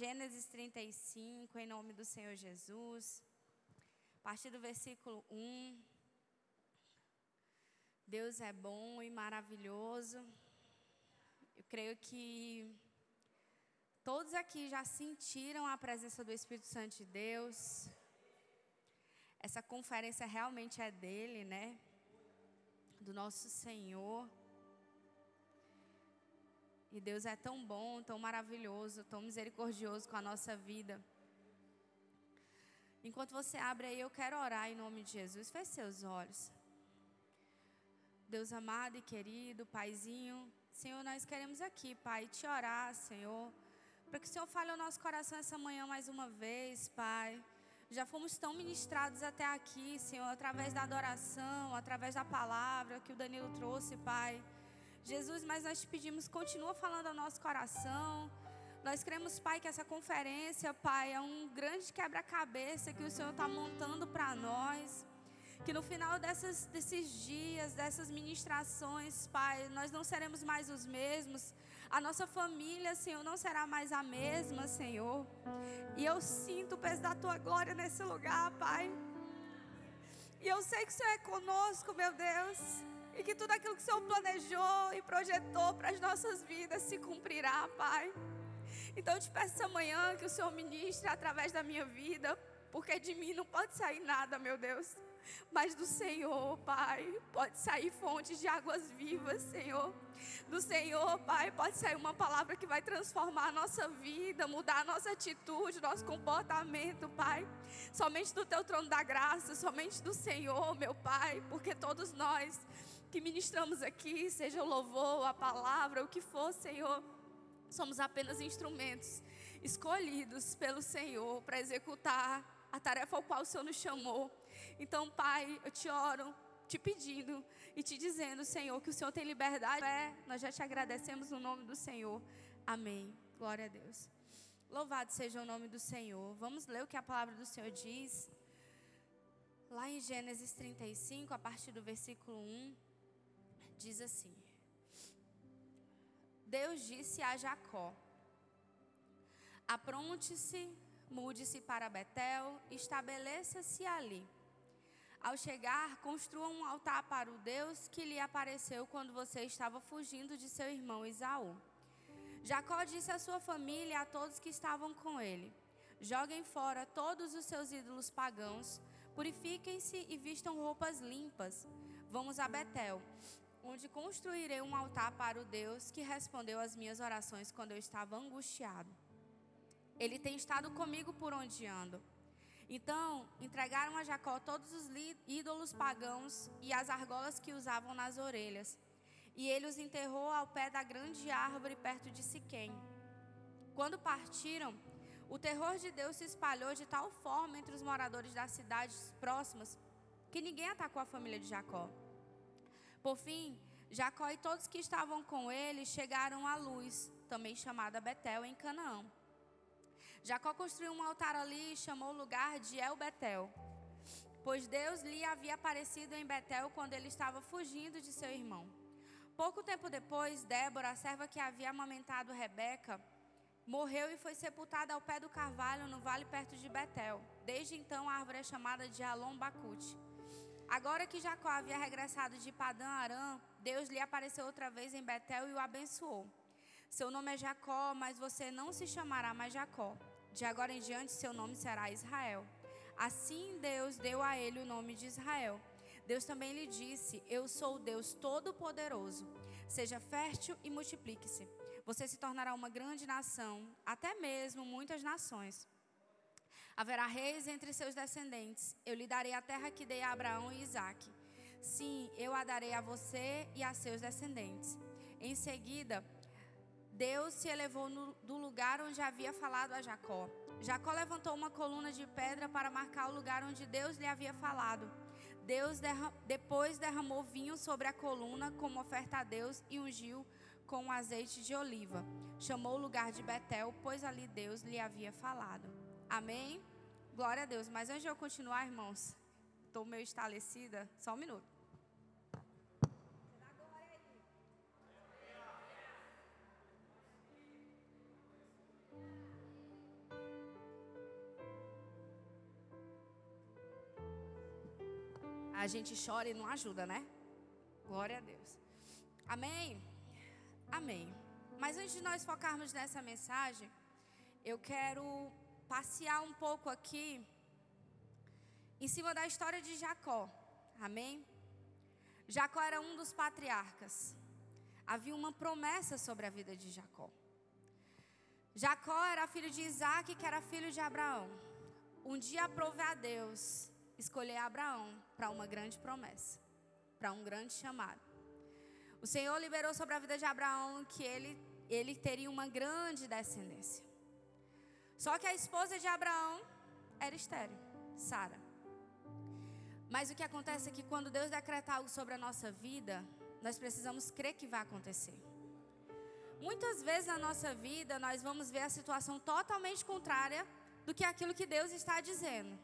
Gênesis 35, em nome do Senhor Jesus. A partir do versículo 1. Deus é bom e maravilhoso. Eu creio que todos aqui já sentiram a presença do Espírito Santo de Deus. Essa conferência realmente é dele, né? Do nosso Senhor. E Deus é tão bom, tão maravilhoso, tão misericordioso com a nossa vida. Enquanto você abre aí, eu quero orar em nome de Jesus. Feche seus olhos. Deus amado e querido, Paizinho, Senhor, nós queremos aqui, Pai, te orar, Senhor, para que o Senhor fale ao nosso coração essa manhã mais uma vez, Pai. Já fomos tão ministrados até aqui, Senhor, através da adoração, através da palavra que o Danilo trouxe, Pai. Jesus, mas nós te pedimos, continua falando ao nosso coração. Nós cremos, Pai, que essa conferência, Pai, é um grande quebra-cabeça que o Senhor está montando para nós. Que no final dessas, desses dias, dessas ministrações, Pai, nós não seremos mais os mesmos. A nossa família, Senhor, não será mais a mesma, Senhor. E eu sinto o peso da tua glória nesse lugar, Pai. E eu sei que o Senhor é conosco, meu Deus. E que tudo aquilo que o Senhor planejou e projetou para as nossas vidas se cumprirá, Pai. Então eu te peço essa manhã que o Senhor ministre através da minha vida, porque de mim não pode sair nada, meu Deus. Mas do Senhor, Pai, pode sair fontes de águas vivas, Senhor. Do Senhor, Pai, pode sair uma palavra que vai transformar a nossa vida, mudar a nossa atitude, nosso comportamento, Pai. Somente do Teu trono da graça, somente do Senhor, meu Pai, porque todos nós que ministramos aqui, seja o louvor, a palavra, o que for, Senhor, somos apenas instrumentos escolhidos pelo Senhor para executar a tarefa ao qual o Senhor nos chamou. Então, Pai, eu te oro, te pedindo e te dizendo, Senhor, que o Senhor tem liberdade. É, nós já te agradecemos no nome do Senhor. Amém. Glória a Deus. Louvado seja o nome do Senhor. Vamos ler o que a palavra do Senhor diz. Lá em Gênesis 35, a partir do versículo 1, diz assim: Deus disse a Jacó: Apronte-se Mude-se para Betel, estabeleça-se ali. Ao chegar, construa um altar para o Deus que lhe apareceu quando você estava fugindo de seu irmão Isaú. Jacó disse à sua família e a todos que estavam com ele: Joguem fora todos os seus ídolos pagãos, purifiquem-se e vistam roupas limpas. Vamos a Betel, onde construirei um altar para o Deus que respondeu às minhas orações quando eu estava angustiado. Ele tem estado comigo por onde ando. Então, entregaram a Jacó todos os ídolos pagãos e as argolas que usavam nas orelhas. E ele os enterrou ao pé da grande árvore perto de Siquém. Quando partiram, o terror de Deus se espalhou de tal forma entre os moradores das cidades próximas que ninguém atacou a família de Jacó. Por fim, Jacó e todos que estavam com ele chegaram à luz, também chamada Betel, em Canaã. Jacó construiu um altar ali e chamou o lugar de El Betel, pois Deus lhe havia aparecido em Betel quando ele estava fugindo de seu irmão. Pouco tempo depois, Débora, a serva que havia amamentado Rebeca, morreu e foi sepultada ao pé do carvalho no vale perto de Betel. Desde então, a árvore é chamada de Alon Bacute. Agora que Jacó havia regressado de Padã Arã, Deus lhe apareceu outra vez em Betel e o abençoou. Seu nome é Jacó, mas você não se chamará mais Jacó. De agora em diante, seu nome será Israel. Assim Deus deu a ele o nome de Israel. Deus também lhe disse: Eu sou o Deus Todo-Poderoso. Seja fértil e multiplique-se. Você se tornará uma grande nação, até mesmo muitas nações. Haverá reis entre seus descendentes. Eu lhe darei a terra que dei a Abraão e Isaque. Sim, eu a darei a você e a seus descendentes. Em seguida, Deus se elevou no, do lugar onde havia falado a Jacó. Jacó levantou uma coluna de pedra para marcar o lugar onde Deus lhe havia falado. Deus depois derramou vinho sobre a coluna como oferta a Deus e ungiu com azeite de oliva. Chamou o lugar de Betel, pois ali Deus lhe havia falado. Amém? Glória a Deus. Mas antes de eu continuar, irmãos, estou meio estalecida. Só um minuto. A gente chora e não ajuda, né? Glória a Deus. Amém? Amém. Mas antes de nós focarmos nessa mensagem, eu quero passear um pouco aqui em cima da história de Jacó. Amém? Jacó era um dos patriarcas. Havia uma promessa sobre a vida de Jacó. Jacó era filho de Isaac, que era filho de Abraão. Um dia aprove a Deus escolher Abraão para uma grande promessa, para um grande chamado. O Senhor liberou sobre a vida de Abraão que ele, ele teria uma grande descendência. Só que a esposa de Abraão era estéril, Sara. Mas o que acontece é que quando Deus decreta algo sobre a nossa vida, nós precisamos crer que vai acontecer. Muitas vezes na nossa vida nós vamos ver a situação totalmente contrária do que aquilo que Deus está dizendo.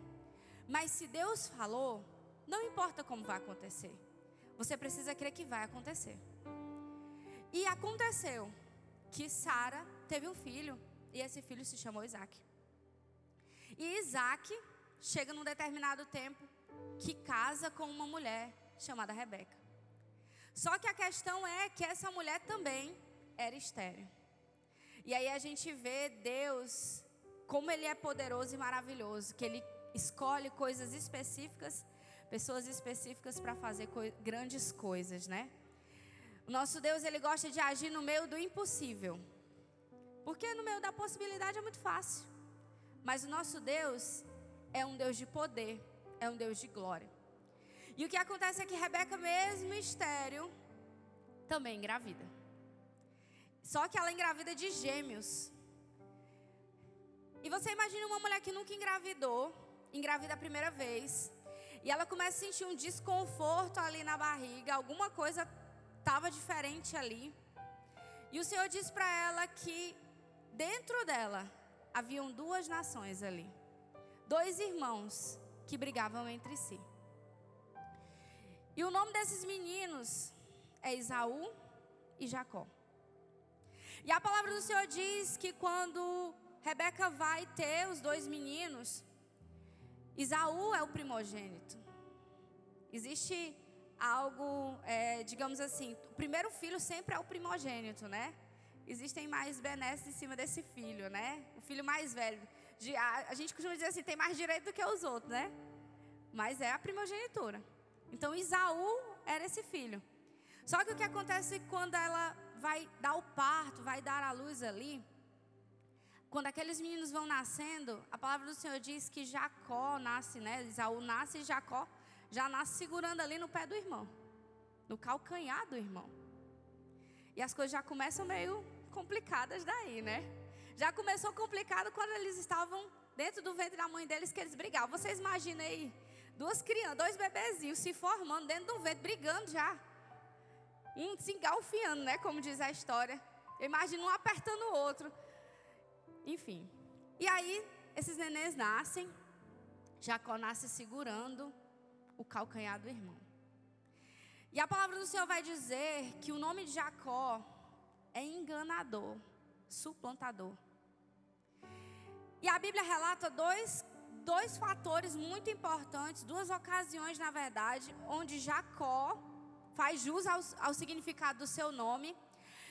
Mas se Deus falou, não importa como vai acontecer. Você precisa crer que vai acontecer. E aconteceu que Sara teve um filho e esse filho se chamou Isaac. E Isaac chega num determinado tempo que casa com uma mulher chamada Rebeca. Só que a questão é que essa mulher também era estéreo. E aí a gente vê Deus como ele é poderoso e maravilhoso, que ele escolhe coisas específicas, pessoas específicas para fazer co grandes coisas, né? O nosso Deus, ele gosta de agir no meio do impossível. Porque no meio da possibilidade é muito fácil. Mas o nosso Deus é um Deus de poder, é um Deus de glória. E o que acontece é que Rebeca, mesmo estéreo, também engravida. Só que ela engravida de gêmeos. E você imagina uma mulher que nunca engravidou, engravida a primeira vez, e ela começa a sentir um desconforto ali na barriga, alguma coisa estava diferente ali. E o Senhor diz para ela que dentro dela haviam duas nações ali, dois irmãos que brigavam entre si. E o nome desses meninos é Isaú e Jacó. E a palavra do Senhor diz que quando Rebeca vai ter os dois meninos, Isaú é o primogênito. Existe algo, é, digamos assim, o primeiro filho sempre é o primogênito, né? Existem mais benesses em cima desse filho, né? O filho mais velho. De, a, a gente costuma dizer assim, tem mais direito do que os outros, né? Mas é a primogenitura. Então Isaú era esse filho. Só que o que acontece quando ela vai dar o parto, vai dar a luz ali, quando aqueles meninos vão nascendo, a palavra do Senhor diz que Jacó nasce, né? Isaú nasce e Jacó já nasce segurando ali no pé do irmão, no calcanhar do irmão. E as coisas já começam meio complicadas daí, né? Já começou complicado quando eles estavam dentro do ventre da mãe deles que eles brigavam. Vocês imaginem aí, duas crianças, dois bebezinhos se formando dentro do ventre, brigando já. Um se engalfiando, né? Como diz a história. Eu imagino um apertando o outro. Enfim. E aí, esses nenês nascem. Jacó nasce segurando o calcanhar do irmão. E a palavra do Senhor vai dizer que o nome de Jacó é enganador, suplantador. E a Bíblia relata dois, dois fatores muito importantes, duas ocasiões, na verdade, onde Jacó faz jus ao, ao significado do seu nome.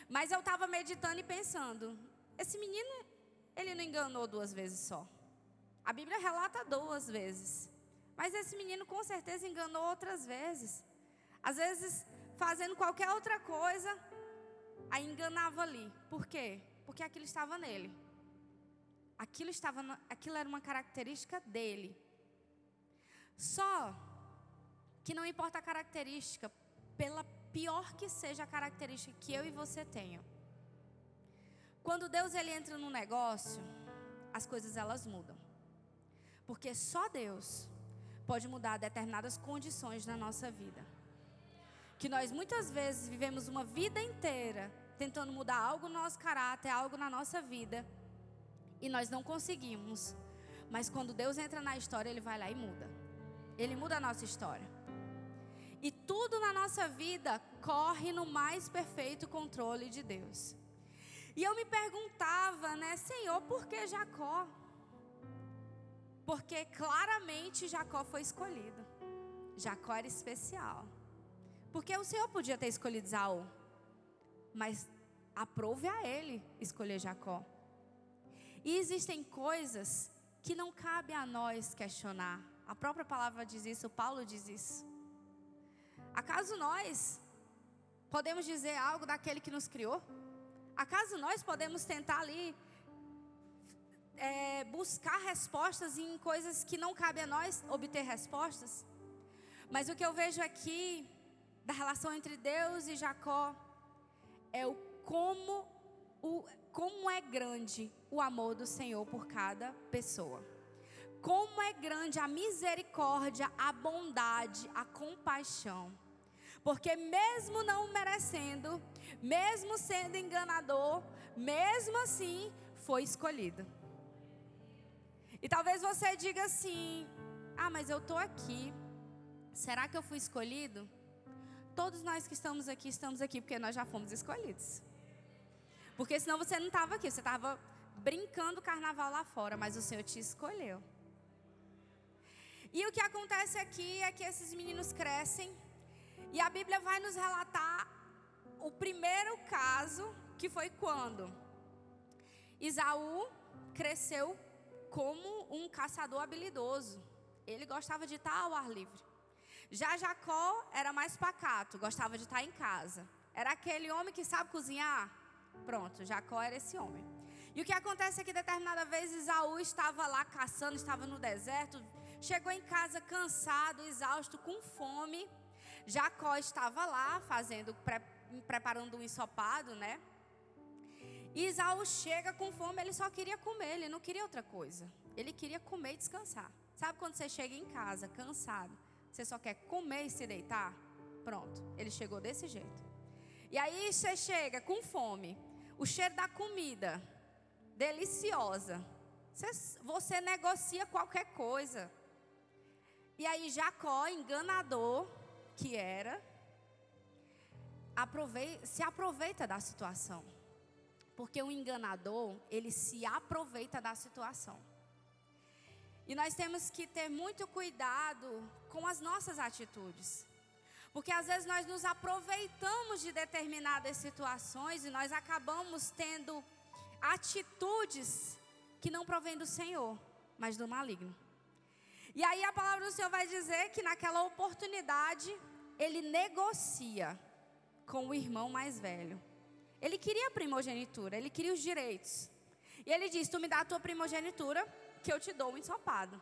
Mas eu estava meditando e pensando: esse menino ele não enganou duas vezes só. A Bíblia relata duas vezes. Mas esse menino com certeza enganou outras vezes. Às vezes, fazendo qualquer outra coisa, aí enganava ali. Por quê? Porque aquilo estava nele. Aquilo, estava, aquilo era uma característica dele. Só que não importa a característica, pela pior que seja a característica que eu e você tenham. Quando Deus ele entra no negócio, as coisas elas mudam. Porque só Deus pode mudar determinadas condições na nossa vida. Que nós muitas vezes vivemos uma vida inteira tentando mudar algo no nosso caráter, algo na nossa vida, e nós não conseguimos. Mas quando Deus entra na história, Ele vai lá e muda. Ele muda a nossa história. E tudo na nossa vida corre no mais perfeito controle de Deus. E eu me perguntava, né, Senhor, por que Jacó? Porque claramente Jacó foi escolhido. Jacó era especial. Porque o Senhor podia ter escolhido Isaú, mas aprove a ele escolher Jacó. E existem coisas que não cabe a nós questionar. A própria palavra diz isso, Paulo diz isso. Acaso nós podemos dizer algo daquele que nos criou? Acaso nós podemos tentar ali é, buscar respostas em coisas que não cabe a nós obter respostas? Mas o que eu vejo aqui da relação entre Deus e Jacó é o como, o, como é grande o amor do Senhor por cada pessoa. Como é grande a misericórdia, a bondade, a compaixão. Porque mesmo não merecendo, mesmo sendo enganador, mesmo assim foi escolhido. E talvez você diga assim: "Ah, mas eu tô aqui. Será que eu fui escolhido?" Todos nós que estamos aqui, estamos aqui porque nós já fomos escolhidos. Porque senão você não estava aqui, você estava brincando carnaval lá fora, mas o Senhor te escolheu. E o que acontece aqui é que esses meninos crescem, e a Bíblia vai nos relatar o primeiro caso, que foi quando Isaú cresceu como um caçador habilidoso. Ele gostava de estar ao ar livre. Já Jacó era mais pacato, gostava de estar em casa. Era aquele homem que sabe cozinhar. Pronto, Jacó era esse homem. E o que acontece é que determinada vez Isaú estava lá caçando, estava no deserto, chegou em casa cansado, exausto, com fome. Jacó estava lá fazendo, pre, preparando um ensopado, né? E Isaú chega com fome, ele só queria comer, ele não queria outra coisa. Ele queria comer e descansar. Sabe quando você chega em casa cansado, você só quer comer e se deitar? Pronto, ele chegou desse jeito. E aí você chega com fome, o cheiro da comida, deliciosa. Você, você negocia qualquer coisa. E aí Jacó, enganador que era, se aproveita da situação. Porque o enganador, ele se aproveita da situação. E nós temos que ter muito cuidado com as nossas atitudes. Porque às vezes nós nos aproveitamos de determinadas situações e nós acabamos tendo atitudes que não provêm do Senhor, mas do maligno. E aí a palavra do Senhor vai dizer que naquela oportunidade ele negocia com o irmão mais velho. Ele queria a primogenitura, ele queria os direitos. E ele diz: Tu me dá a tua primogenitura, que eu te dou um ensopado.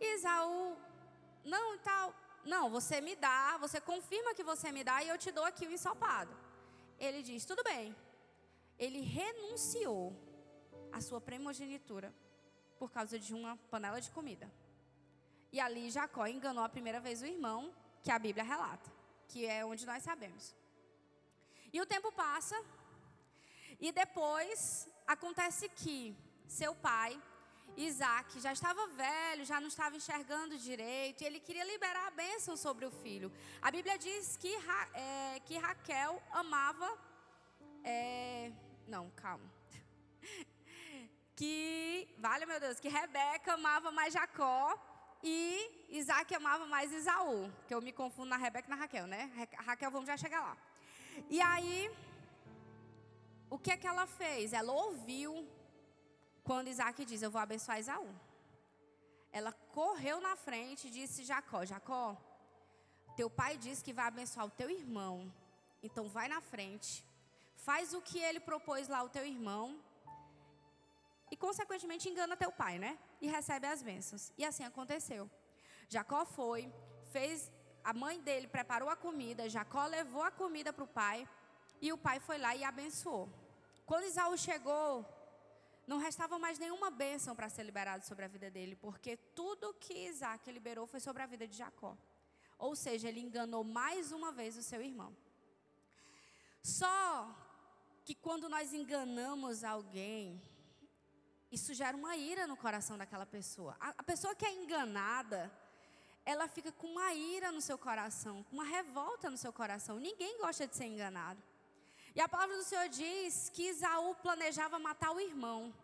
Isaú, não, tal, não, você me dá, você confirma que você me dá e eu te dou aqui o ensopado. Ele diz, tudo bem. Ele renunciou à sua primogenitura por causa de uma panela de comida. E ali Jacó enganou a primeira vez o irmão, que a Bíblia relata, que é onde nós sabemos. E o tempo passa, e depois acontece que seu pai, Isaac, já estava velho, já não estava enxergando direito, e ele queria liberar a bênção sobre o filho. A Bíblia diz que, é, que Raquel amava. É, não, calma. Que, vale meu Deus, que Rebeca amava mais Jacó e Isaac amava mais Isaú. Que eu me confundo na Rebeca e na Raquel, né? Raquel, vamos já chegar lá. E aí, o que é que ela fez? Ela ouviu quando Isaac diz: Eu vou abençoar Isaú. Ela correu na frente e disse: Jacó, Jacó, teu pai disse que vai abençoar o teu irmão. Então vai na frente, faz o que ele propôs lá ao teu irmão. E consequentemente engana teu pai, né? E recebe as bênçãos. E assim aconteceu. Jacó foi, fez, a mãe dele preparou a comida, Jacó levou a comida para o pai, e o pai foi lá e abençoou. Quando Isaú chegou, não restava mais nenhuma bênção para ser liberado sobre a vida dele, porque tudo que Isaac liberou foi sobre a vida de Jacó. Ou seja, ele enganou mais uma vez o seu irmão. Só que quando nós enganamos alguém, isso gera uma ira no coração daquela pessoa. A, a pessoa que é enganada, ela fica com uma ira no seu coração, com uma revolta no seu coração. Ninguém gosta de ser enganado. E a palavra do Senhor diz que Isaú planejava matar o irmão,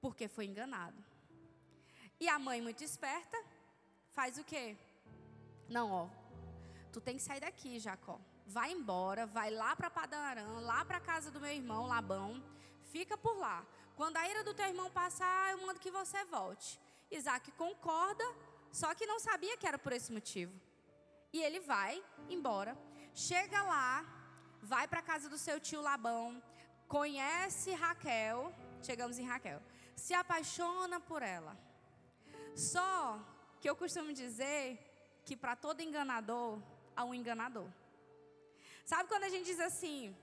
porque foi enganado. E a mãe, muito esperta, faz o quê? Não, ó. Tu tem que sair daqui, Jacó. Vai embora, vai lá para Padarã, lá para casa do meu irmão Labão. Fica por lá. Quando a ira do teu irmão passar, eu mando que você volte. Isaac concorda, só que não sabia que era por esse motivo. E ele vai embora. Chega lá, vai para casa do seu tio Labão, conhece Raquel, chegamos em Raquel, se apaixona por ela. Só que eu costumo dizer que para todo enganador há um enganador. Sabe quando a gente diz assim,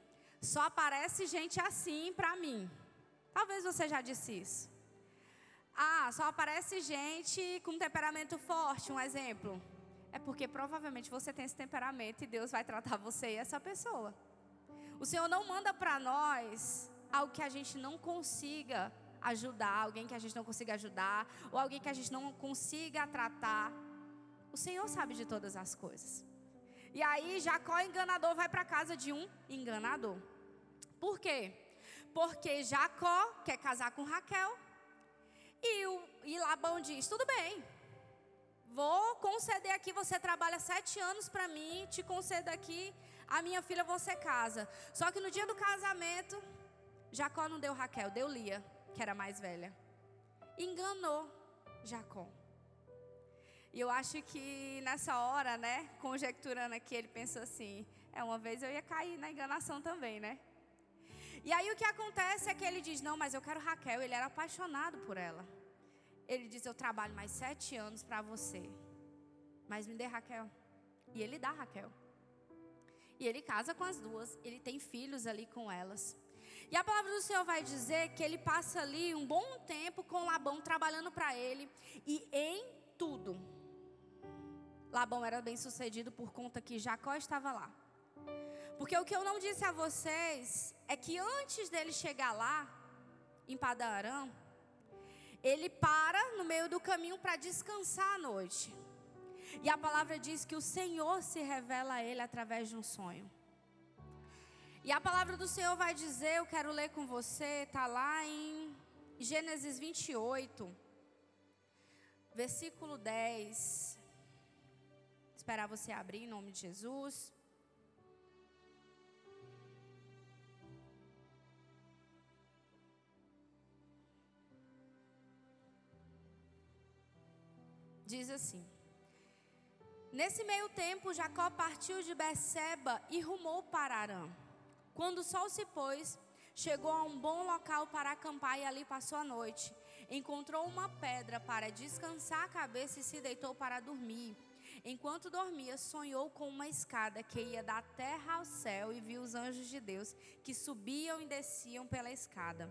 só aparece gente assim para mim? Talvez você já disse isso. Ah, só aparece gente com temperamento forte, um exemplo. É porque provavelmente você tem esse temperamento e Deus vai tratar você e essa pessoa. O Senhor não manda para nós algo que a gente não consiga ajudar, alguém que a gente não consiga ajudar, ou alguém que a gente não consiga tratar. O Senhor sabe de todas as coisas. E aí Jacó enganador vai para casa de um enganador. Por quê? Porque Jacó quer casar com Raquel. E, o, e Labão diz: tudo bem, vou conceder aqui, você trabalha sete anos para mim, te concedo aqui, a minha filha você casa. Só que no dia do casamento, Jacó não deu Raquel, deu Lia, que era mais velha. Enganou Jacó. E eu acho que nessa hora, né, conjecturando aqui, ele pensou assim: é, uma vez eu ia cair na enganação também, né? E aí o que acontece é que ele diz: Não, mas eu quero Raquel. Ele era apaixonado por ela. Ele diz: Eu trabalho mais sete anos para você, mas me dê Raquel. E ele dá Raquel. E ele casa com as duas. Ele tem filhos ali com elas. E a palavra do Senhor vai dizer que ele passa ali um bom tempo com Labão trabalhando para ele e em tudo. Labão era bem sucedido por conta que Jacó estava lá. Porque o que eu não disse a vocês é que antes dele chegar lá, em Padarã, ele para no meio do caminho para descansar à noite. E a palavra diz que o Senhor se revela a ele através de um sonho. E a palavra do Senhor vai dizer, eu quero ler com você, está lá em Gênesis 28, versículo 10. Esperar você abrir em nome de Jesus. Diz assim: Nesse meio tempo, Jacó partiu de Beceba e rumou para Arã. Quando o sol se pôs, chegou a um bom local para acampar e ali passou a noite. Encontrou uma pedra para descansar a cabeça e se deitou para dormir. Enquanto dormia, sonhou com uma escada que ia da terra ao céu e viu os anjos de Deus que subiam e desciam pela escada.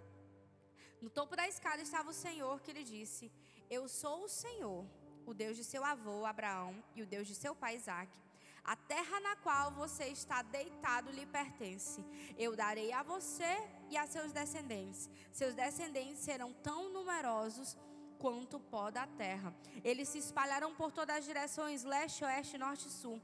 No topo da escada estava o Senhor que lhe disse: Eu sou o Senhor o Deus de seu avô Abraão e o Deus de seu pai Isaque. A terra na qual você está deitado lhe pertence. Eu darei a você e a seus descendentes. Seus descendentes serão tão numerosos quanto o pó da terra. Eles se espalharão por todas as direções leste, oeste, norte e sul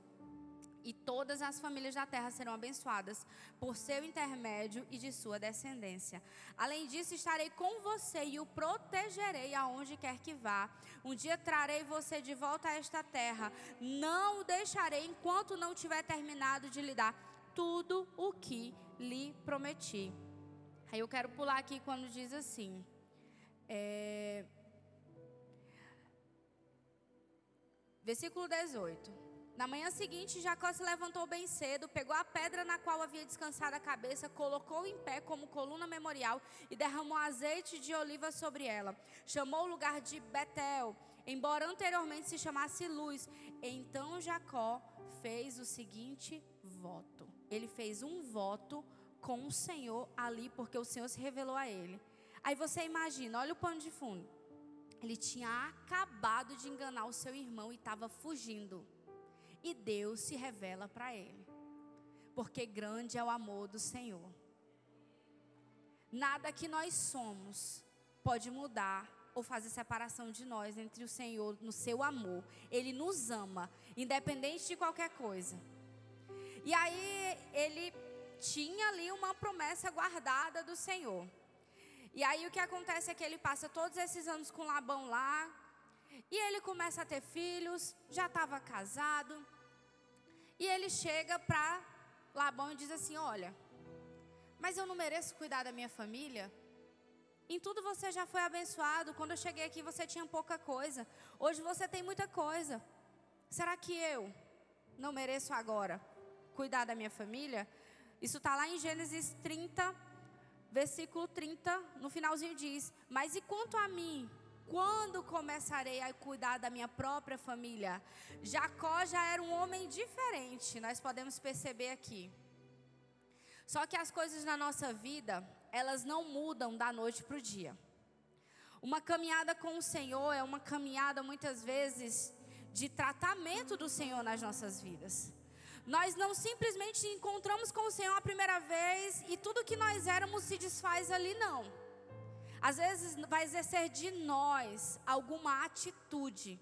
e todas as famílias da terra serão abençoadas por seu intermédio e de sua descendência. Além disso, estarei com você e o protegerei aonde quer que vá. Um dia trarei você de volta a esta terra. Não o deixarei enquanto não tiver terminado de lhe dar tudo o que lhe prometi. Aí eu quero pular aqui quando diz assim. É... Versículo 18. Na manhã seguinte, Jacó se levantou bem cedo, pegou a pedra na qual havia descansado a cabeça, colocou em pé como coluna memorial e derramou azeite de oliva sobre ela. Chamou o lugar de Betel, embora anteriormente se chamasse Luz. Então Jacó fez o seguinte voto. Ele fez um voto com o Senhor ali, porque o Senhor se revelou a ele. Aí você imagina, olha o pano de fundo. Ele tinha acabado de enganar o seu irmão e estava fugindo e Deus se revela para ele. Porque grande é o amor do Senhor. Nada que nós somos pode mudar ou fazer separação de nós entre o Senhor no seu amor. Ele nos ama, independente de qualquer coisa. E aí ele tinha ali uma promessa guardada do Senhor. E aí o que acontece é que ele passa todos esses anos com Labão lá, E ele começa a ter filhos, já estava casado. E ele chega para Labão e diz assim: Olha, mas eu não mereço cuidar da minha família? Em tudo você já foi abençoado. Quando eu cheguei aqui você tinha pouca coisa. Hoje você tem muita coisa. Será que eu não mereço agora cuidar da minha família? Isso está lá em Gênesis 30, versículo 30, no finalzinho diz: Mas e quanto a mim? Quando começarei a cuidar da minha própria família? Jacó já era um homem diferente, nós podemos perceber aqui. Só que as coisas na nossa vida, elas não mudam da noite para o dia. Uma caminhada com o Senhor é uma caminhada muitas vezes de tratamento do Senhor nas nossas vidas. Nós não simplesmente encontramos com o Senhor a primeira vez e tudo que nós éramos se desfaz ali, não. Às vezes vai exercer de nós alguma atitude.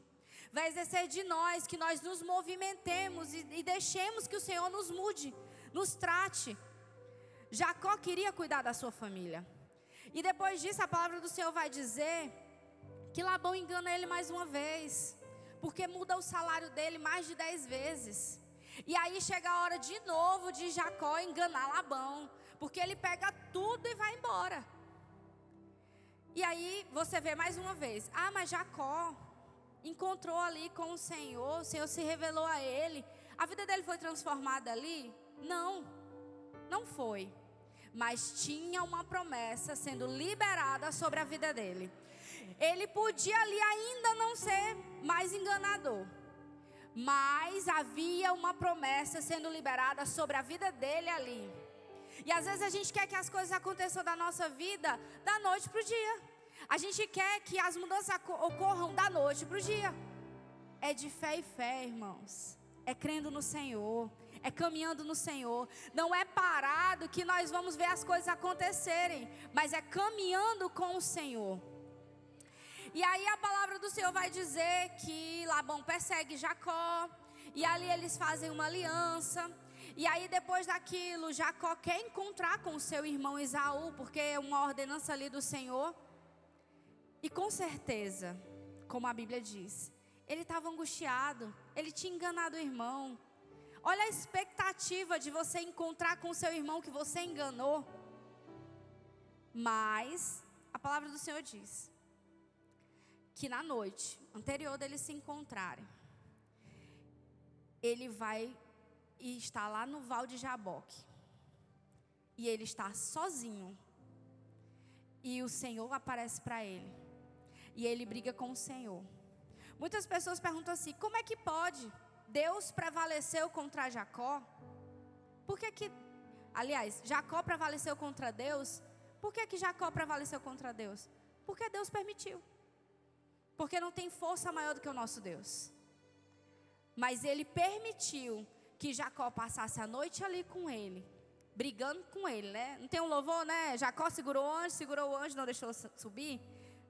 Vai exercer de nós que nós nos movimentemos e, e deixemos que o Senhor nos mude, nos trate. Jacó queria cuidar da sua família. E depois disso, a palavra do Senhor vai dizer que Labão engana ele mais uma vez, porque muda o salário dele mais de dez vezes. E aí chega a hora de novo de Jacó enganar Labão, porque ele pega tudo e vai embora. E aí você vê mais uma vez: ah, mas Jacó encontrou ali com o Senhor, o Senhor se revelou a ele. A vida dele foi transformada ali? Não, não foi. Mas tinha uma promessa sendo liberada sobre a vida dele. Ele podia ali ainda não ser mais enganador. Mas havia uma promessa sendo liberada sobre a vida dele ali. E às vezes a gente quer que as coisas aconteçam da nossa vida da noite para o dia. A gente quer que as mudanças ocorram da noite para o dia. É de fé e fé, irmãos. É crendo no Senhor. É caminhando no Senhor. Não é parado que nós vamos ver as coisas acontecerem. Mas é caminhando com o Senhor. E aí a palavra do Senhor vai dizer que Labão persegue Jacó. E ali eles fazem uma aliança. E aí, depois daquilo, Jacó quer encontrar com seu irmão Isaú, porque é uma ordenança ali do Senhor. E com certeza, como a Bíblia diz, ele estava angustiado, ele tinha enganado o irmão. Olha a expectativa de você encontrar com seu irmão que você enganou. Mas a palavra do Senhor diz que na noite anterior deles se encontrarem, ele vai e está lá no Val de Jaboque. E ele está sozinho. E o Senhor aparece para ele. E ele briga com o Senhor. Muitas pessoas perguntam assim: como é que pode? Deus prevaleceu contra Jacó? Por que que, aliás, Jacó prevaleceu contra Deus? Por que que Jacó prevaleceu contra Deus? Porque Deus permitiu. Porque não tem força maior do que o nosso Deus. Mas ele permitiu que Jacó passasse a noite ali com ele, brigando com ele, né? Não tem um louvor, né? Jacó segurou o anjo, segurou o anjo, não deixou subir.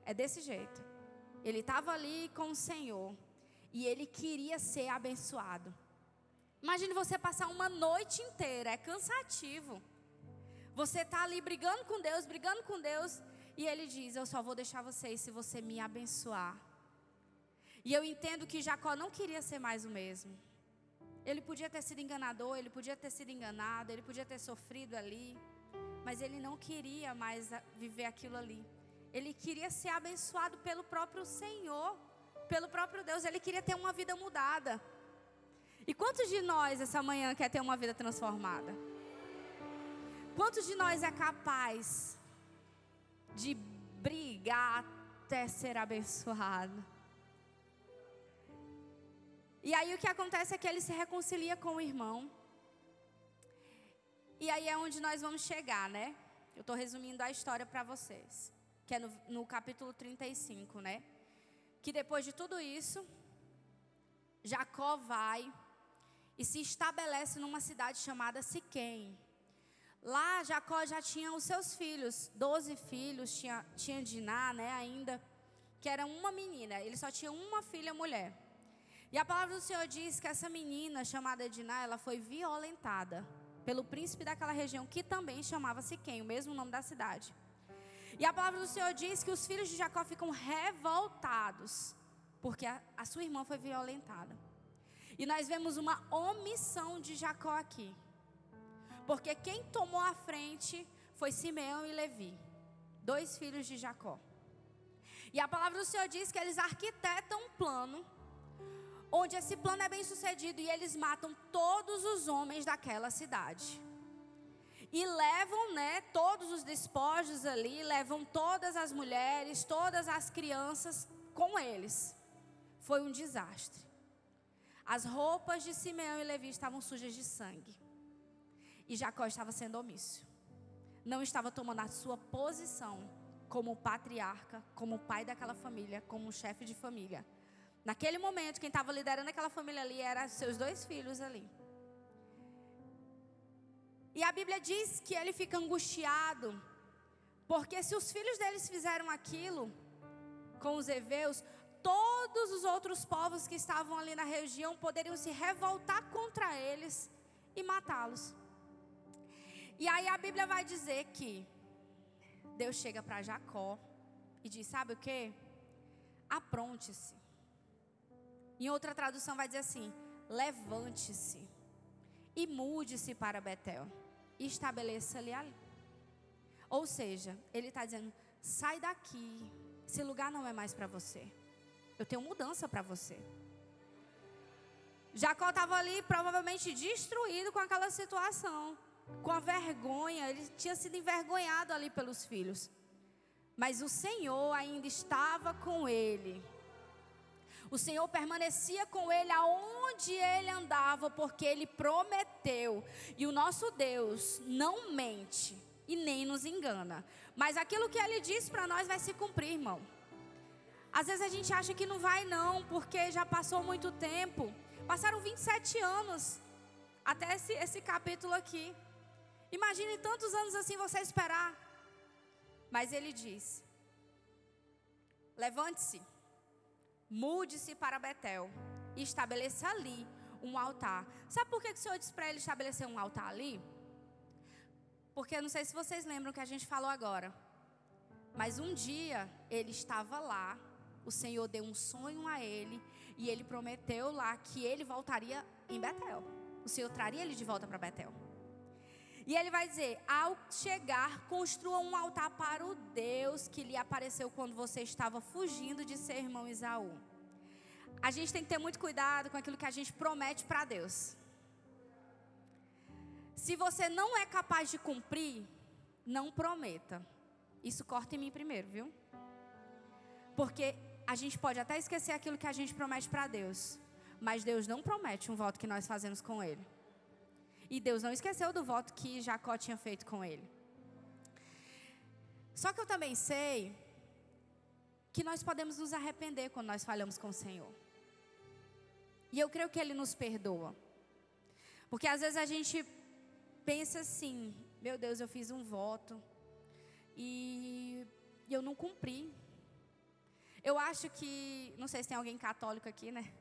É desse jeito. Ele estava ali com o Senhor e ele queria ser abençoado. Imagine você passar uma noite inteira, é cansativo. Você está ali brigando com Deus, brigando com Deus, e ele diz: Eu só vou deixar vocês se você me abençoar. E eu entendo que Jacó não queria ser mais o mesmo. Ele podia ter sido enganador, ele podia ter sido enganado, ele podia ter sofrido ali, mas ele não queria mais viver aquilo ali. Ele queria ser abençoado pelo próprio Senhor, pelo próprio Deus, ele queria ter uma vida mudada. E quantos de nós essa manhã quer ter uma vida transformada? Quantos de nós é capaz de brigar até ser abençoado? E aí o que acontece é que ele se reconcilia com o irmão. E aí é onde nós vamos chegar, né? Eu estou resumindo a história para vocês. Que é no, no capítulo 35, né? Que depois de tudo isso, Jacó vai e se estabelece numa cidade chamada Siquém. Lá Jacó já tinha os seus filhos, doze filhos, tinha, tinha Diná, né, ainda, que era uma menina, ele só tinha uma filha mulher. E a palavra do Senhor diz que essa menina chamada Diná, ela foi violentada pelo príncipe daquela região, que também chamava-se quem? O mesmo nome da cidade. E a palavra do Senhor diz que os filhos de Jacó ficam revoltados, porque a, a sua irmã foi violentada. E nós vemos uma omissão de Jacó aqui. Porque quem tomou a frente foi Simeão e Levi, dois filhos de Jacó. E a palavra do Senhor diz que eles arquitetam um plano, onde esse plano é bem sucedido e eles matam todos os homens daquela cidade. E levam, né, todos os despojos ali, levam todas as mulheres, todas as crianças com eles. Foi um desastre. As roupas de Simeão e Levi estavam sujas de sangue. E Jacó estava sendo omisso. Não estava tomando a sua posição como patriarca, como pai daquela família, como chefe de família. Naquele momento, quem estava liderando aquela família ali eram seus dois filhos ali. E a Bíblia diz que ele fica angustiado, porque se os filhos deles fizeram aquilo com os heveus, todos os outros povos que estavam ali na região poderiam se revoltar contra eles e matá-los. E aí a Bíblia vai dizer que Deus chega para Jacó e diz: Sabe o que? Apronte-se. Em outra tradução vai dizer assim: Levante-se e mude-se para Betel e estabeleça ali ali. Ou seja, ele está dizendo: sai daqui, esse lugar não é mais para você. Eu tenho mudança para você. Jacó estava ali provavelmente destruído com aquela situação com a vergonha, ele tinha sido envergonhado ali pelos filhos. Mas o Senhor ainda estava com ele. O Senhor permanecia com ele aonde ele andava, porque ele prometeu. E o nosso Deus não mente e nem nos engana. Mas aquilo que ele disse para nós vai se cumprir, irmão. Às vezes a gente acha que não vai, não, porque já passou muito tempo. Passaram 27 anos até esse, esse capítulo aqui. Imagine tantos anos assim você esperar. Mas ele diz: Levante-se, mude-se para Betel e estabeleça ali um altar. Sabe por que o Senhor disse para ele estabelecer um altar ali? Porque eu não sei se vocês lembram que a gente falou agora. Mas um dia ele estava lá, o Senhor deu um sonho a ele e ele prometeu lá que ele voltaria em Betel. O Senhor traria ele de volta para Betel. E ele vai dizer: ao chegar, construa um altar para o Deus que lhe apareceu quando você estava fugindo de seu irmão Isaú. A gente tem que ter muito cuidado com aquilo que a gente promete para Deus. Se você não é capaz de cumprir, não prometa. Isso corta em mim primeiro, viu? Porque a gente pode até esquecer aquilo que a gente promete para Deus, mas Deus não promete um voto que nós fazemos com Ele. E Deus não esqueceu do voto que Jacó tinha feito com ele. Só que eu também sei que nós podemos nos arrepender quando nós falhamos com o Senhor. E eu creio que Ele nos perdoa. Porque às vezes a gente pensa assim: meu Deus, eu fiz um voto e eu não cumpri. Eu acho que, não sei se tem alguém católico aqui, né?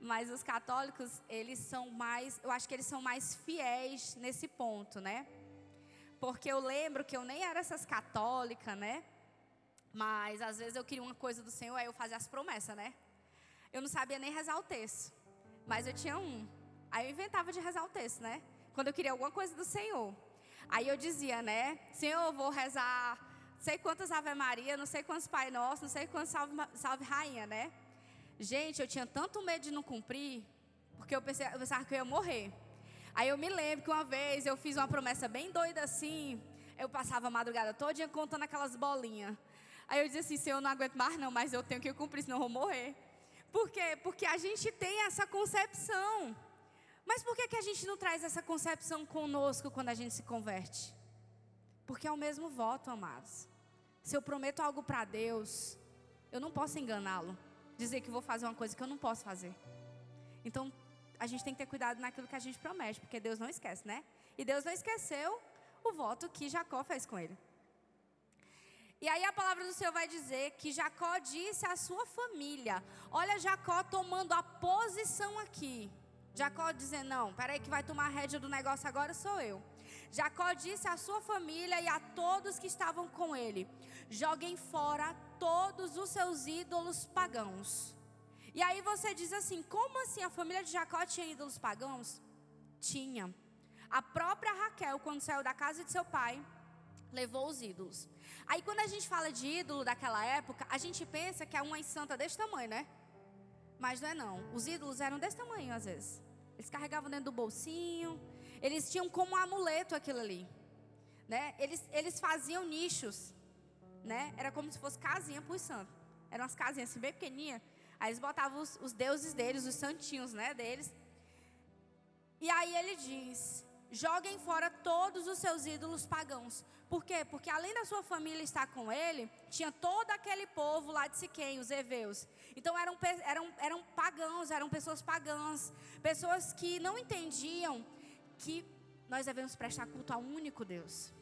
Mas os católicos, eles são mais, eu acho que eles são mais fiéis nesse ponto, né? Porque eu lembro que eu nem era essas católicas, né? Mas às vezes eu queria uma coisa do Senhor, aí eu fazia as promessas, né? Eu não sabia nem rezar o texto, mas eu tinha um. Aí eu inventava de rezar o texto, né? Quando eu queria alguma coisa do Senhor. Aí eu dizia, né? Senhor, eu vou rezar sei quantas Ave Maria, não sei quantos Pai Nosso, não sei quantos Salve, salve Rainha, né? Gente, eu tinha tanto medo de não cumprir, porque eu, pensei, eu pensava que eu ia morrer. Aí eu me lembro que uma vez eu fiz uma promessa bem doida assim. Eu passava a madrugada toda contando aquelas bolinhas. Aí eu dizia assim: se eu não aguento mais, não, mas eu tenho que cumprir, senão eu vou morrer. Por quê? Porque a gente tem essa concepção. Mas por que, que a gente não traz essa concepção conosco quando a gente se converte? Porque é o mesmo voto, amados. Se eu prometo algo para Deus, eu não posso enganá-lo dizer que vou fazer uma coisa que eu não posso fazer. Então, a gente tem que ter cuidado naquilo que a gente promete, porque Deus não esquece, né? E Deus não esqueceu o voto que Jacó fez com ele. E aí a palavra do Senhor vai dizer que Jacó disse à sua família: Olha, Jacó tomando a posição aqui. Jacó dizendo: Não, peraí, que vai tomar a rédea do negócio agora sou eu. Jacó disse à sua família e a todos que estavam com ele: joguem fora todos os seus ídolos pagãos. E aí você diz assim: como assim a família de Jacó tinha ídolos pagãos? Tinha. A própria Raquel, quando saiu da casa de seu pai, levou os ídolos. Aí quando a gente fala de ídolo daquela época, a gente pensa que é uma santa desse tamanho, né? Mas não é não. Os ídolos eram desse tamanho às vezes. Eles carregavam dentro do bolsinho. Eles tinham como um amuleto aquilo ali. Né? Eles, eles faziam nichos. Né? Era como se fosse casinha para os santos. Eram umas casinhas assim bem pequenininhas. Aí eles botavam os, os deuses deles, os santinhos né, deles. E aí ele diz: joguem fora todos os seus ídolos pagãos. Por quê? Porque além da sua família estar com ele, tinha todo aquele povo lá de Siquém, os heveus. Então eram, eram, eram pagãos, eram pessoas pagãs, pessoas que não entendiam que nós devemos prestar culto ao único Deus.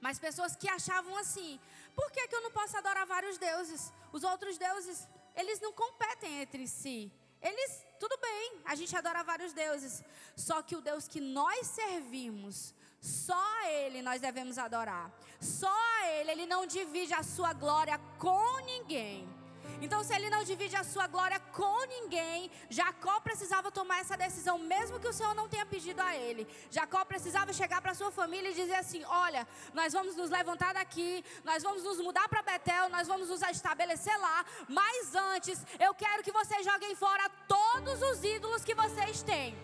Mas pessoas que achavam assim: por que, que eu não posso adorar vários deuses? Os outros deuses, eles não competem entre si. Eles, tudo bem, a gente adora vários deuses. Só que o Deus que nós servimos, só Ele nós devemos adorar. Só Ele, Ele não divide a sua glória com ninguém. Então, se ele não divide a sua glória com ninguém, Jacó precisava tomar essa decisão, mesmo que o Senhor não tenha pedido a ele. Jacó precisava chegar para sua família e dizer assim: Olha, nós vamos nos levantar daqui, nós vamos nos mudar para Betel, nós vamos nos estabelecer lá, mas antes, eu quero que vocês joguem fora todos os ídolos que vocês têm.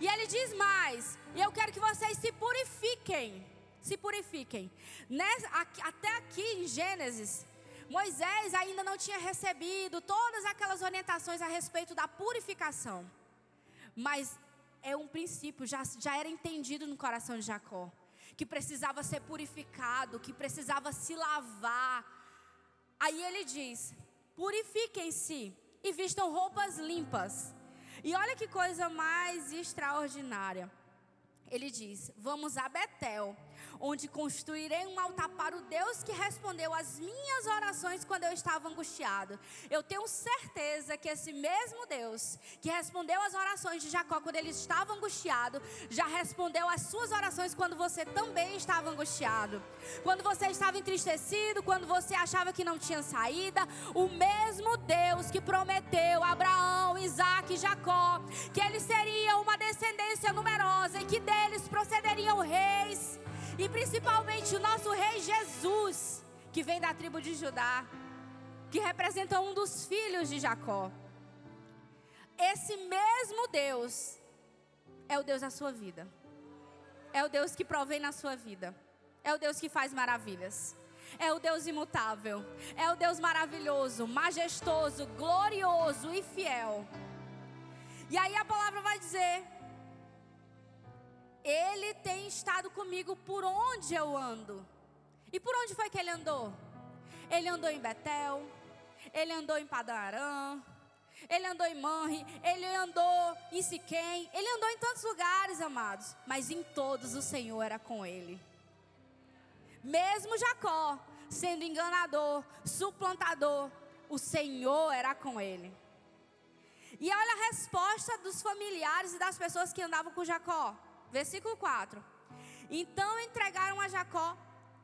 E ele diz mais: E eu quero que vocês se purifiquem. Se purifiquem. Até aqui em Gênesis, Moisés ainda não tinha recebido todas aquelas orientações a respeito da purificação. Mas é um princípio, já, já era entendido no coração de Jacó. Que precisava ser purificado, que precisava se lavar. Aí ele diz: purifiquem-se e vistam roupas limpas. E olha que coisa mais extraordinária. Ele diz: Vamos a Betel onde construirei um altar para o Deus que respondeu às minhas orações quando eu estava angustiado. Eu tenho certeza que esse mesmo Deus que respondeu às orações de Jacó quando ele estava angustiado, já respondeu às suas orações quando você também estava angustiado. Quando você estava entristecido, quando você achava que não tinha saída, o mesmo Deus que prometeu a Abraão, Isaac e Jacó que eles seriam uma descendência numerosa e que deles procederiam reis e principalmente o nosso rei Jesus, que vem da tribo de Judá, que representa um dos filhos de Jacó. Esse mesmo Deus é o Deus da sua vida. É o Deus que provém na sua vida. É o Deus que faz maravilhas. É o Deus imutável. É o Deus maravilhoso, majestoso, glorioso e fiel. E aí a palavra vai dizer ele tem estado comigo por onde eu ando. E por onde foi que ele andou? Ele andou em Betel, ele andou em Padarã, ele andou em Manri, ele andou em Siquém, ele andou em tantos lugares, amados, mas em todos o Senhor era com ele. Mesmo Jacó sendo enganador, suplantador, o Senhor era com ele. E olha a resposta dos familiares e das pessoas que andavam com Jacó. Versículo 4. Então entregaram a Jacó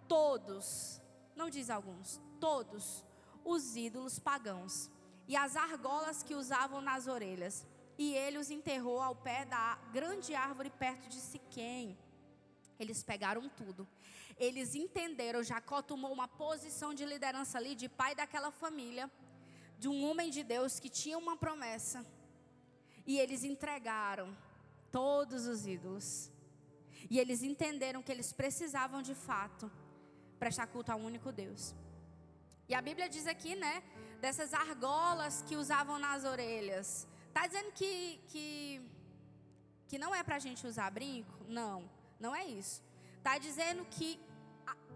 todos, não diz alguns, todos os ídolos pagãos e as argolas que usavam nas orelhas. E ele os enterrou ao pé da grande árvore perto de Siquém. Eles pegaram tudo. Eles entenderam, Jacó tomou uma posição de liderança ali, de pai daquela família, de um homem de Deus que tinha uma promessa. E eles entregaram todos os ídolos. E eles entenderam que eles precisavam de fato prestar culto ao único Deus. E a Bíblia diz aqui, né, dessas argolas que usavam nas orelhas. Tá dizendo que que que não é para a gente usar brinco? Não, não é isso. Tá dizendo que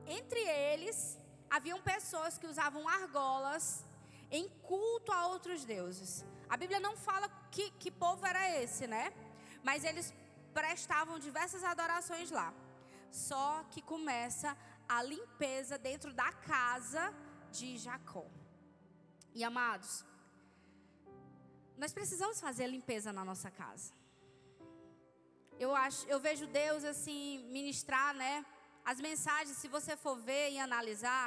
entre eles haviam pessoas que usavam argolas em culto a outros deuses. A Bíblia não fala que, que povo era esse, né? Mas eles prestavam diversas adorações lá. Só que começa a limpeza dentro da casa de Jacó. E amados, nós precisamos fazer limpeza na nossa casa. eu acho, eu vejo Deus assim ministrar, né? As mensagens, se você for ver e analisar,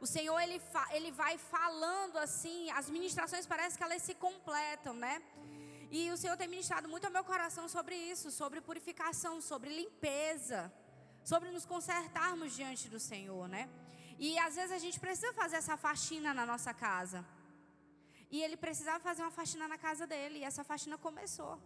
o Senhor ele, ele vai falando assim, as ministrações parece que elas se completam, né? E o Senhor tem ministrado muito ao meu coração sobre isso, sobre purificação, sobre limpeza, sobre nos consertarmos diante do Senhor, né? E às vezes a gente precisa fazer essa faxina na nossa casa. E ele precisava fazer uma faxina na casa dele, e essa faxina começou.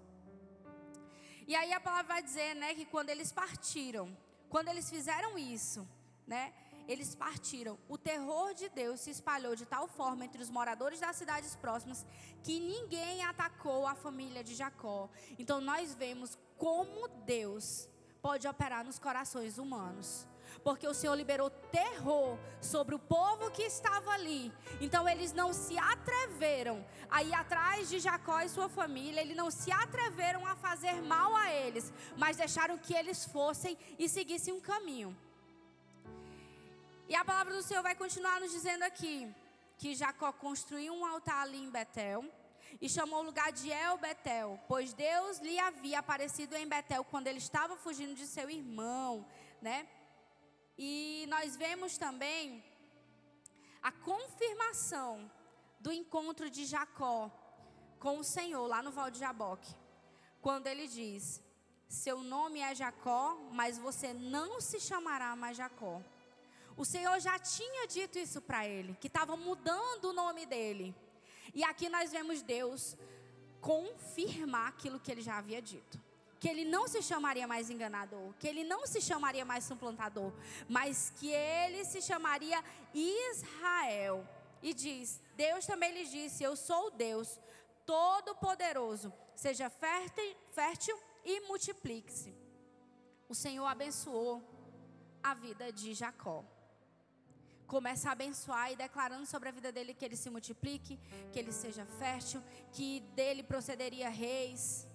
E aí a palavra vai dizer, né, que quando eles partiram, quando eles fizeram isso, né, eles partiram. O terror de Deus se espalhou de tal forma entre os moradores das cidades próximas que ninguém atacou a família de Jacó. Então nós vemos como Deus pode operar nos corações humanos porque o Senhor liberou terror sobre o povo que estava ali. Então eles não se atreveram a ir atrás de Jacó e sua família, eles não se atreveram a fazer mal a eles, mas deixaram que eles fossem e seguissem um caminho. E a palavra do Senhor vai continuar nos dizendo aqui que Jacó construiu um altar ali em Betel e chamou o lugar de El Betel, pois Deus lhe havia aparecido em Betel quando ele estava fugindo de seu irmão, né? E nós vemos também a confirmação do encontro de Jacó com o Senhor lá no Val de Jaboque. Quando ele diz: Seu nome é Jacó, mas você não se chamará mais Jacó. O Senhor já tinha dito isso para ele, que estava mudando o nome dele. E aqui nós vemos Deus confirmar aquilo que ele já havia dito que ele não se chamaria mais enganador, que ele não se chamaria mais suplantador, mas que ele se chamaria Israel. E diz: Deus também lhe disse: Eu sou Deus Todo-Poderoso, seja fértil e multiplique-se. O Senhor abençoou a vida de Jacó. Começa a abençoar e declarando sobre a vida dele que ele se multiplique, que ele seja fértil, que dele procederia reis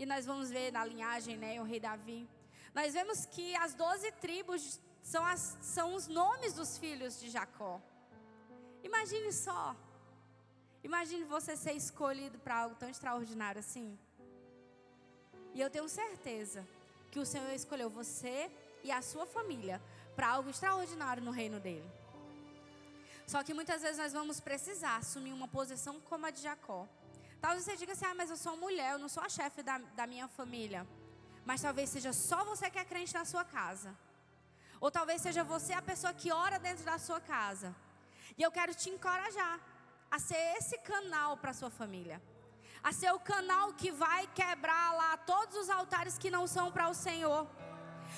e nós vamos ver na linhagem, né, o rei Davi. Nós vemos que as doze tribos são, as, são os nomes dos filhos de Jacó. Imagine só. Imagine você ser escolhido para algo tão extraordinário assim. E eu tenho certeza que o Senhor escolheu você e a sua família para algo extraordinário no reino dele. Só que muitas vezes nós vamos precisar assumir uma posição como a de Jacó. Talvez você diga assim: ah, mas eu sou mulher, eu não sou a chefe da, da minha família. Mas talvez seja só você que é crente na sua casa. Ou talvez seja você a pessoa que ora dentro da sua casa. E eu quero te encorajar a ser esse canal para a sua família. A ser o canal que vai quebrar lá todos os altares que não são para o Senhor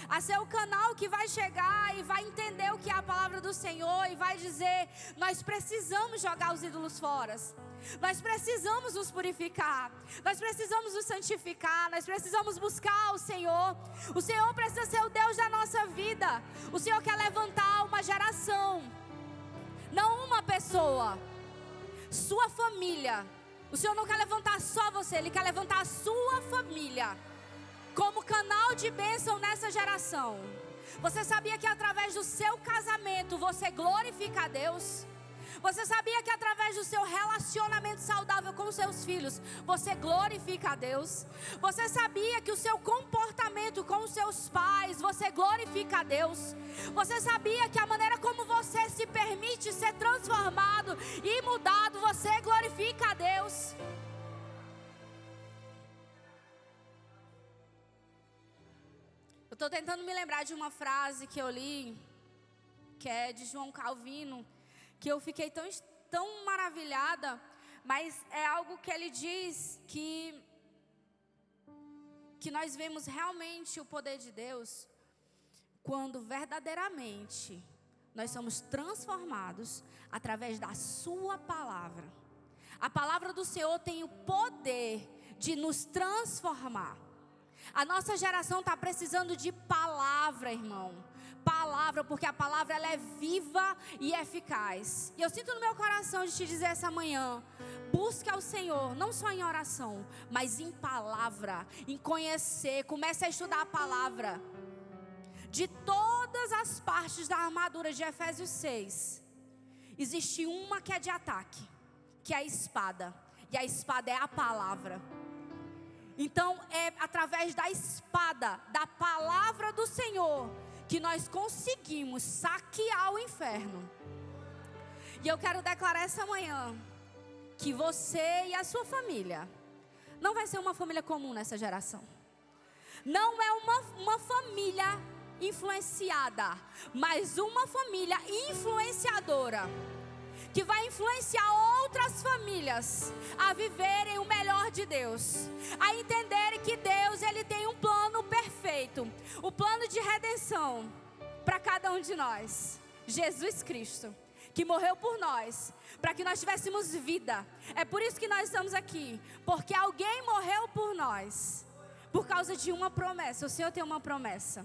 a ser o canal que vai chegar e vai entender o que é a palavra do Senhor e vai dizer: nós precisamos jogar os ídolos fora. Nós precisamos nos purificar, nós precisamos nos santificar, nós precisamos buscar o Senhor. O Senhor precisa ser o Deus da nossa vida. O Senhor quer levantar uma geração, não uma pessoa, sua família. O Senhor não quer levantar só você, Ele quer levantar a sua família como canal de bênção nessa geração. Você sabia que através do seu casamento você glorifica a Deus? Você sabia que através do seu relacionamento saudável com seus filhos, você glorifica a Deus? Você sabia que o seu comportamento com os seus pais, você glorifica a Deus? Você sabia que a maneira como você se permite ser transformado e mudado, você glorifica a Deus? Estou tentando me lembrar de uma frase que eu li, que é de João Calvino, que eu fiquei tão, tão maravilhada, mas é algo que ele diz que, que nós vemos realmente o poder de Deus quando verdadeiramente nós somos transformados através da Sua palavra. A palavra do Senhor tem o poder de nos transformar. A nossa geração está precisando de palavra, irmão. Palavra, porque a palavra ela é viva e eficaz. E eu sinto no meu coração de te dizer essa manhã: busque ao Senhor, não só em oração, mas em palavra, em conhecer. Comece a estudar a palavra. De todas as partes da armadura de Efésios 6, existe uma que é de ataque, que é a espada. E a espada é a palavra. Então é através da espada, da palavra do Senhor, que nós conseguimos saquear o inferno. E eu quero declarar essa manhã que você e a sua família não vai ser uma família comum nessa geração. Não é uma, uma família influenciada, mas uma família influenciadora que vai influenciar outras famílias a viverem o melhor de Deus, a entenderem que Deus ele tem um plano perfeito, o plano de redenção para cada um de nós. Jesus Cristo, que morreu por nós, para que nós tivéssemos vida. É por isso que nós estamos aqui, porque alguém morreu por nós, por causa de uma promessa. O Senhor tem uma promessa.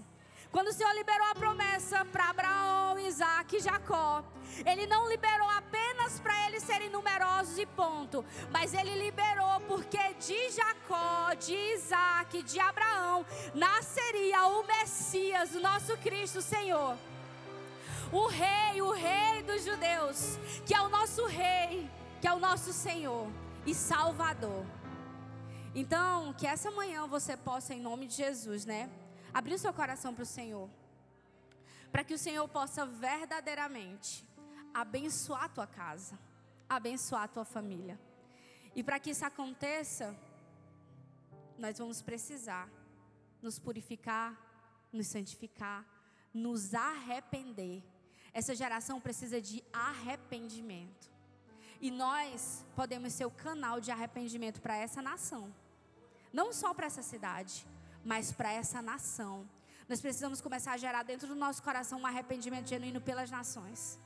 Quando o Senhor liberou a promessa para Abraão, Isaac e Jacó, Ele não liberou apenas para eles serem numerosos e ponto, mas Ele liberou porque de Jacó, de Isaac, de Abraão, nasceria o Messias, o nosso Cristo Senhor. O Rei, o Rei dos judeus, que é o nosso Rei, que é o nosso Senhor e Salvador. Então, que essa manhã você possa, em nome de Jesus, né? Abrir o seu coração para o Senhor, para que o Senhor possa verdadeiramente abençoar a tua casa, abençoar a tua família. E para que isso aconteça, nós vamos precisar nos purificar, nos santificar, nos arrepender. Essa geração precisa de arrependimento. E nós podemos ser o canal de arrependimento para essa nação. Não só para essa cidade, mas para essa nação. Nós precisamos começar a gerar dentro do nosso coração um arrependimento genuíno pelas nações.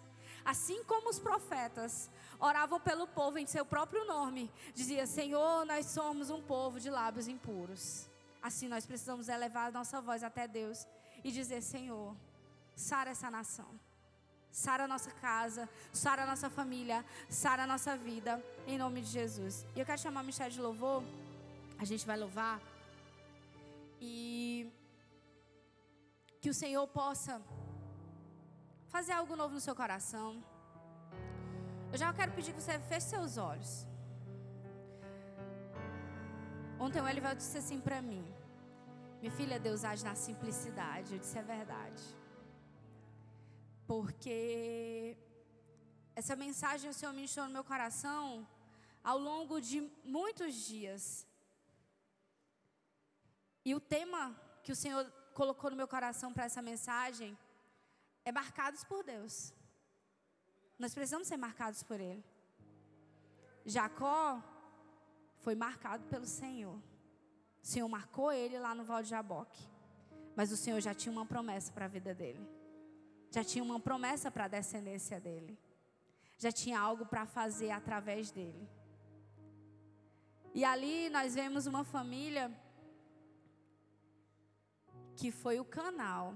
Assim como os profetas oravam pelo povo em seu próprio nome, dizia: Senhor, nós somos um povo de lábios impuros. Assim nós precisamos elevar a nossa voz até Deus e dizer: Senhor, sara essa nação. Sara a nossa casa, sara a nossa família, sara a nossa vida, em nome de Jesus. E eu quero chamar o Michel de louvor. A gente vai louvar. E que o Senhor possa fazer algo novo no seu coração. Eu já quero pedir que você feche seus olhos. Ontem o Elivel disse assim para mim: Minha filha, Deus age na simplicidade. Eu disse: É verdade. Porque essa mensagem o Senhor ministrou no meu coração ao longo de muitos dias. E o tema que o Senhor colocou no meu coração para essa mensagem é marcados por Deus. Nós precisamos ser marcados por Ele. Jacó foi marcado pelo Senhor. O Senhor marcou ele lá no Val de Jaboque. Mas o Senhor já tinha uma promessa para a vida dele. Já tinha uma promessa para a descendência dele. Já tinha algo para fazer através dele. E ali nós vemos uma família que foi o canal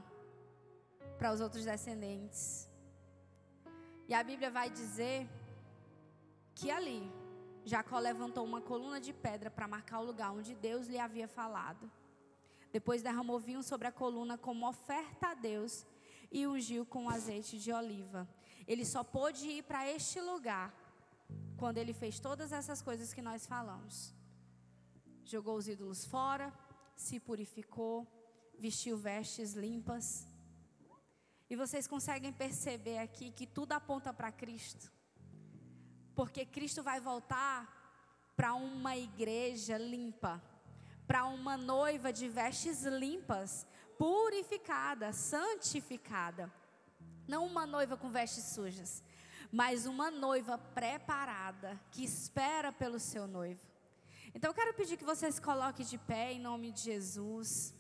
para os outros descendentes. E a Bíblia vai dizer que ali Jacó levantou uma coluna de pedra para marcar o lugar onde Deus lhe havia falado. Depois derramou vinho sobre a coluna como oferta a Deus e ungiu com azeite de oliva. Ele só pôde ir para este lugar quando ele fez todas essas coisas que nós falamos. Jogou os ídolos fora, se purificou, vestiu vestes limpas. E vocês conseguem perceber aqui que tudo aponta para Cristo. Porque Cristo vai voltar para uma igreja limpa, para uma noiva de vestes limpas, purificada, santificada. Não uma noiva com vestes sujas, mas uma noiva preparada, que espera pelo seu noivo. Então eu quero pedir que vocês coloquem de pé em nome de Jesus.